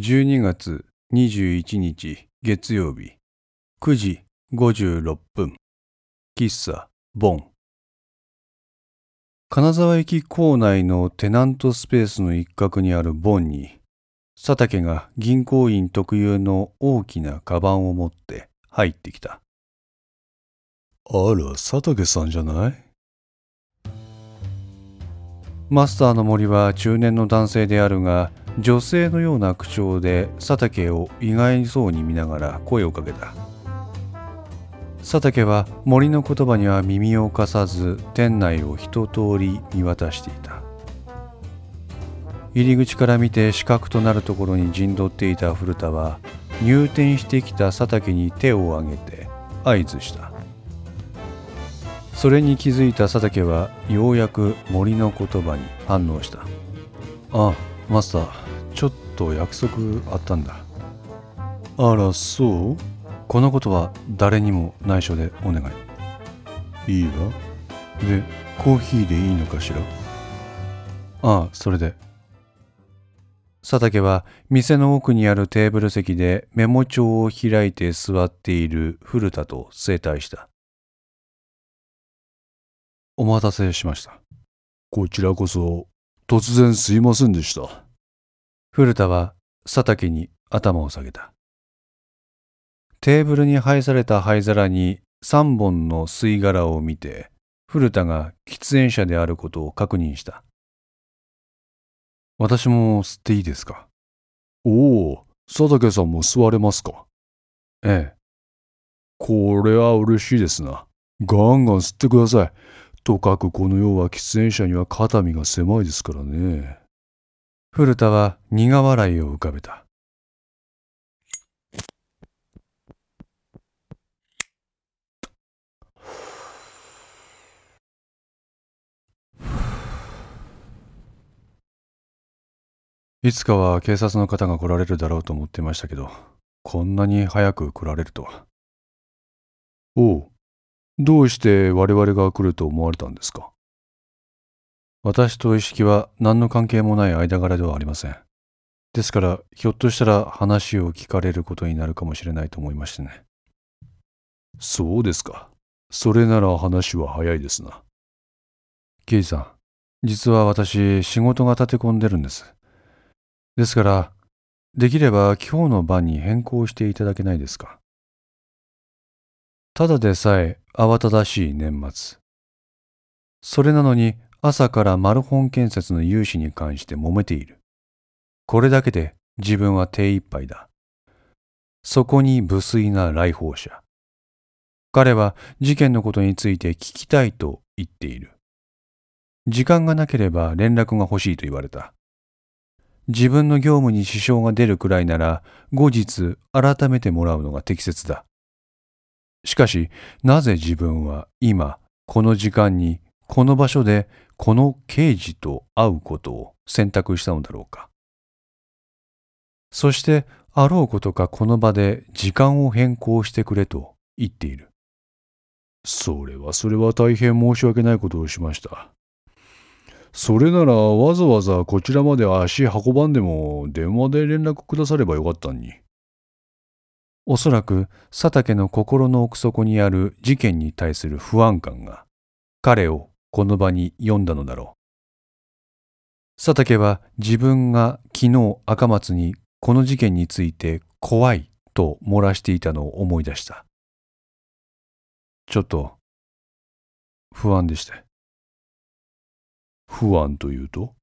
12月21日月曜日。9時56分。喫茶ボン。金沢駅構内のテナントスペースの一角にあるボンに佐竹が銀行員特有の大きなカバンを持って入ってきた。あら佐竹さんじゃない？マスターの森は中年の男性であるが女性のような口調で佐竹を意外そうに見ながら声をかけた。佐竹は森の言葉には耳を貸さず店内を一通り見渡していた。入り口から見て死角となるところに陣取っていた古田は入店してきた佐竹に手を挙げて合図した。それに気づいた佐竹はようやく森の言葉に反応したあマスターちょっと約束あったんだ。あらそう？このことは誰にも内緒でお願い。いいわ。でコーヒーでいいのかしら？ああそれで。佐竹は店の奥にあるテーブル席でメモ帳を開いて座っている古田と整体した。お待たせしました。こちらこそ突然すいませんでした。古田は佐竹に頭を下げた。テーブルに配された灰皿に3本の吸い殻を見て古田が喫煙者であることを確認した。私も吸っていいですか？おお佐竹さんも吸われますか？ええ。これは嬉しいですな。ガンガン吸ってくださいとかくこの世は喫煙者には肩身が狭いですからね。古田は苦笑いを浮かべた。いつかは警察の方が来られるだろうと思ってましたけど、こんなに早く来られるとは。おう、どうして我々が来ると思われたんですか？私と意識は何の関係もない間柄ではありません。ですから、ひょっとしたら話を聞かれることになるかもしれないと思いましてね。そうですか。それなら話は早いですな。刑事さん、実は私、仕事が立て込んでるんです。ですから、できれば今日の晩に変更していただけないですか？ただでさえ慌ただしい年末。それなのに朝からマルホン建設の融資に関して揉めている。これだけで自分は手一杯だ。そこに無粋な来訪者。彼は事件のことについて聞きたいと言っている。時間がなければ連絡が欲しいと言われた。自分の業務に支障が出るくらいなら後日改めてもらうのが適切だ。しかし、なぜ自分は今、この時間に、この場所で、この刑事と会うことを選択したのだろうか。そして、あろうことかこの場で時間を変更してくれと言っている。それはそれは大変申し訳ないことをしました。それならわざわざこちらまで足運ばんでも電話で連絡くださればよかったんに。おそらく佐竹の心の奥底にある事件に対する不安感が彼をこの場に呼んだのだろう。佐竹は自分が昨日赤松にこの事件について怖いと漏らしていたのを思い出した。ちょっと不安でして。不安というと？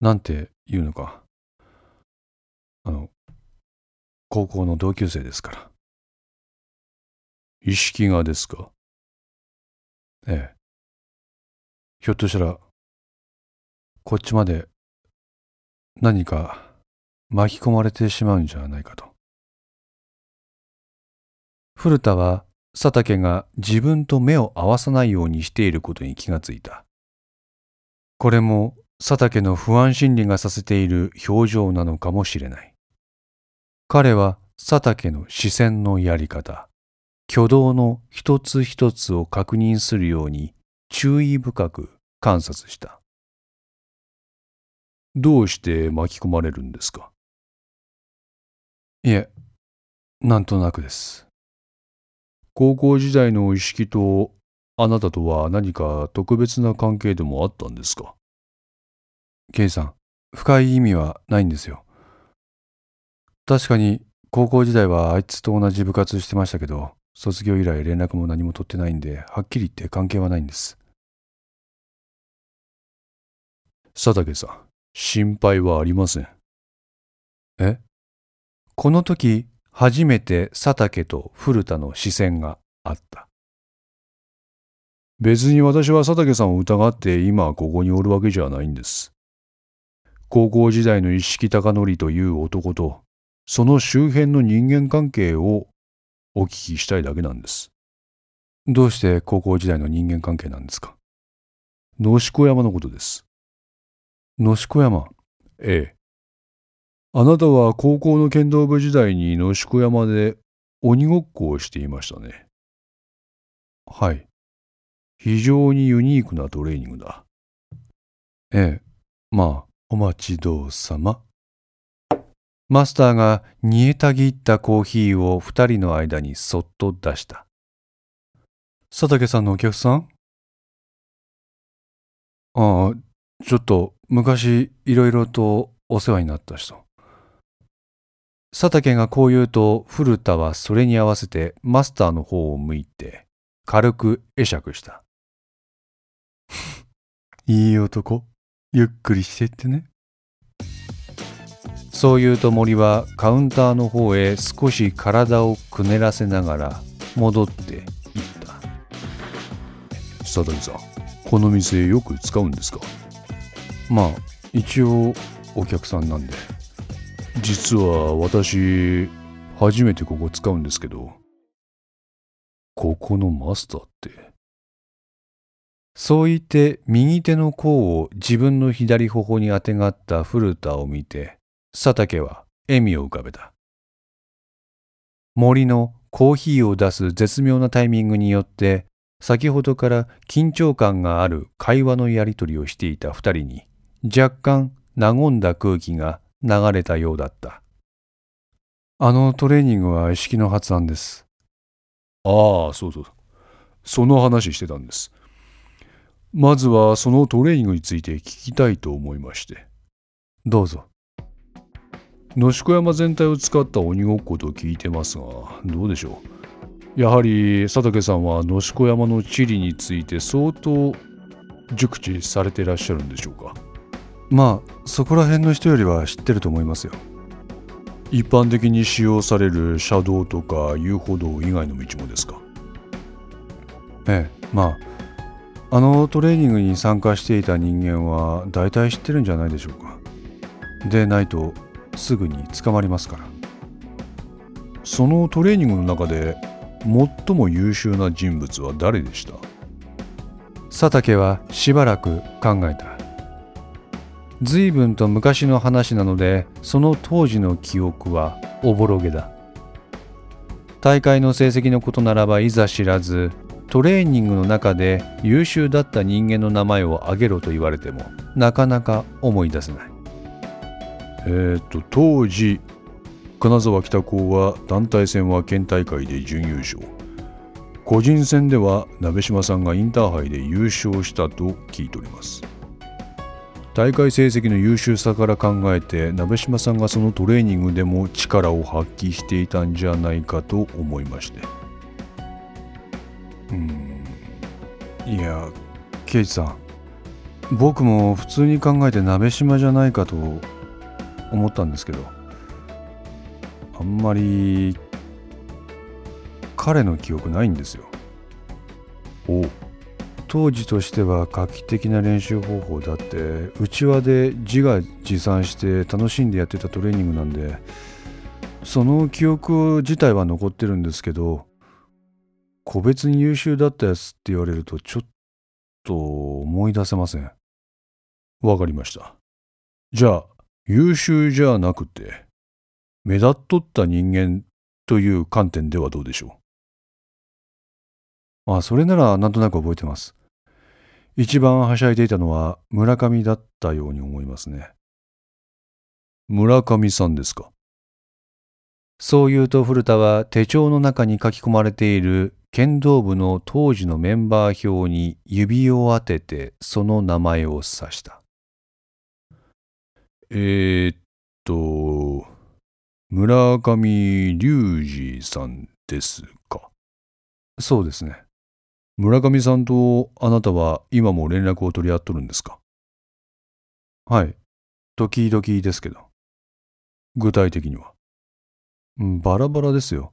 なんて言うのか。あの、高校の同級生ですから。意識がですか？ええ。ひょっとしたら、こっちまで何か巻き込まれてしまうんじゃないかと。古田は佐竹が自分と目を合わさないようにしていることに気がついた。これも佐竹の不安心理がさせている表情なのかもしれない。彼は佐竹の視線のやり方、挙動の一つ一つを確認するように注意深く観察した。どうして巻き込まれるんですか？いえ、なんとなくです。高校時代の意識とあなたとは何か特別な関係でもあったんですか ?K さん、深い意味はないんですよ。確かに高校時代はあいつと同じ部活してましたけど、卒業以来連絡も何も取ってないんで、はっきり言って関係はないんです。佐竹さん、心配はありません。え？この時、初めて佐竹と古田の視線があった。別に私は佐竹さんを疑って今ここにおるわけじゃないんです。高校時代の一色貴則という男とその周辺の人間関係をお聞きしたいだけなんです。どうして高校時代の人間関係なんですか？野子山のことです。野子山？ええ。あなたは高校の剣道部時代に野子山で鬼ごっこをしていましたね。はい。非常にユニークなトレーニングだ。ええ。まあ、お待ちどうさま。マスターが煮えたぎったコーヒーを二人の間にそっと出した。佐竹さんのお客さん？ああ、ちょっと昔いろいろとお世話になった人。佐竹がこう言うと古田はそれに合わせてマスターの方を向いて軽く会釈した。いい男、ゆっくりしてってね。そう言うと森はカウンターの方へ少し体をくねらせながら戻っていった。佐竹さん、この店よく使うんですか？まあ、一応お客さんなんで。実は私、初めてここ使うんですけど、ここのマスターって？そう言って右手の甲を自分の左頬にあてがった古田を見て、佐竹は笑みを浮かべた。森のコーヒーを出す絶妙なタイミングによって、先ほどから緊張感がある会話のやりとりをしていた二人に、若干和んだ空気が流れたようだった。あのトレーニングは意識の発案です。ああ、そうそう。その話してたんです。まずはそのトレーニングについて聞きたいと思いまして。どうぞ。野宿山全体を使った鬼ごっこと聞いてますが、どうでしょう？やはり佐竹さんは野宿山の地理について相当熟知されていらっしゃるんでしょうか？まあそこら辺の人よりは知ってると思いますよ一般的に使用される車道とか遊歩道以外の道もですか？ええまああのトレーニングに参加していた人間は大体知ってるんじゃないでしょうかでないとすぐに捕まりますから。そのトレーニングの中で最も優秀な人物は誰でした？佐竹はしばらく考えた。随分と昔の話なのでその当時の記憶はおぼろげだ。大会の成績のことならばいざ知らずトレーニングの中で優秀だった人間の名前を挙げろと言われてもなかなか思い出せない。えっ、と当時金沢北高は団体戦は県大会で準優勝。個人戦では鍋島さんがインターハイで優勝したと聞いております。大会成績の優秀さから考えて鍋島さんがそのトレーニングでも力を発揮していたんじゃないかと思いまして。うん。いや刑事さん。僕も普通に考えて鍋島じゃないかと思ったんですけどあんまり彼の記憶ないんですよ。お当時としては画期的な練習方法だって内輪で自画自賛して楽しんでやってたトレーニングなんでその記憶自体は残ってるんですけど個別に優秀だったやつって言われるとちょっと思い出せません。わかりました。じゃあ優秀じゃなくて目立っとった人間という観点ではどうでしょう？あそれならなんとなく覚えてます一番はしゃいでいたのは村上だったように思いますね。村上さんですか？そう言うと古田は手帳の中に書き込まれている剣道部の当時のメンバー表に指を当ててその名前を指した。えー、っと、村上隆二さんですか？そうですね。村上さんとあなたは今も連絡を取り合っとるんですか？はい。時々ですけど。具体的には？うんバラバラですよ。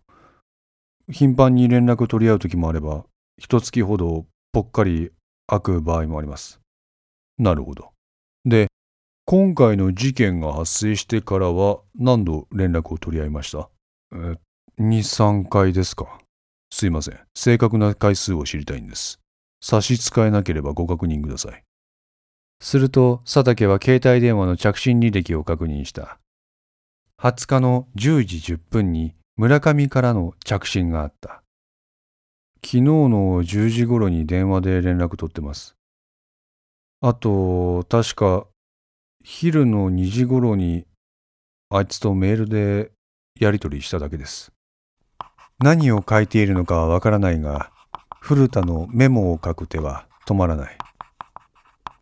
頻繁に連絡取り合う時もあれば、一月ほどぽっかり開く場合もあります。なるほど。で、今回の事件が発生してからは何度連絡を取り合いました？え2、3回ですか。すいません。正確な回数を知りたいんです。差し支えなければご確認ください。すると佐竹は携帯電話の着信履歴を確認した。20日の10時10分に村上からの着信があった。昨日の10時頃に電話で連絡取ってます。あと、確か昼の2時頃にあいつとメールでやり取りしただけです。何を書いているのかはわからないが、古田のメモを書く手は止まらない。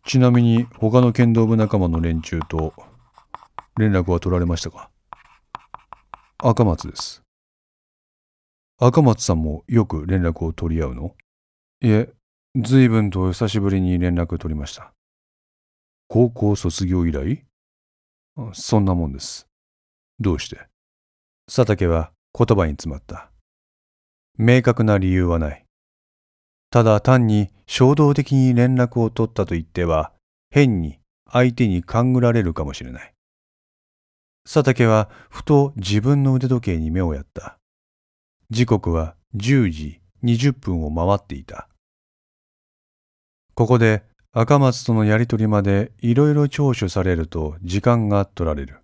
ちなみに他の剣道部仲間の連中と連絡は取られましたか？赤松です。赤松さんもよく連絡を取り合うの？いえ、随分と久しぶりに連絡取りました。高校卒業以来？そんなもんです。どうして？佐竹は言葉に詰まった。明確な理由はない。ただ単に衝動的に連絡を取ったと言っては、変に相手に勘ぐられるかもしれない。佐竹はふと自分の腕時計に目をやった。時刻は10時20分を回っていた。ここで赤松とのやりとりまでいろいろ聴取されると時間が取られる。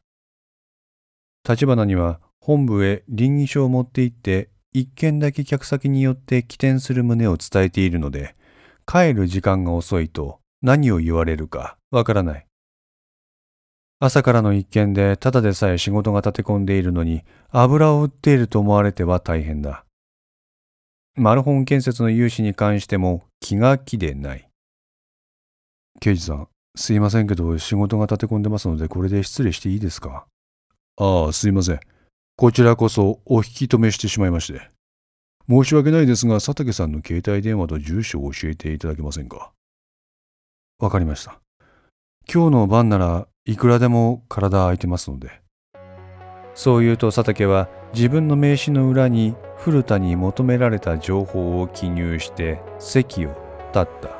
立花には本部へ臨議書を持って行って一件だけ客先によって起点する旨を伝えているので帰る時間が遅いと何を言われるかわからない。朝からの一件でただでさえ仕事が立て込んでいるのに油を売っていると思われては大変だ。マルホン建設の融資に関しても気が気でない。刑事さん、すいませんけど仕事が立て込んでますのでこれで失礼していいですか？ああ、すいません。こちらこそお引き止めしてしまいまして。申し訳ないですが、佐竹さんの携帯電話と住所を教えていただけませんか？わかりました。今日の晩ならいくらでも体空いてますので。そう言うと佐竹は自分の名刺の裏に古田に求められた情報を記入して席を立った。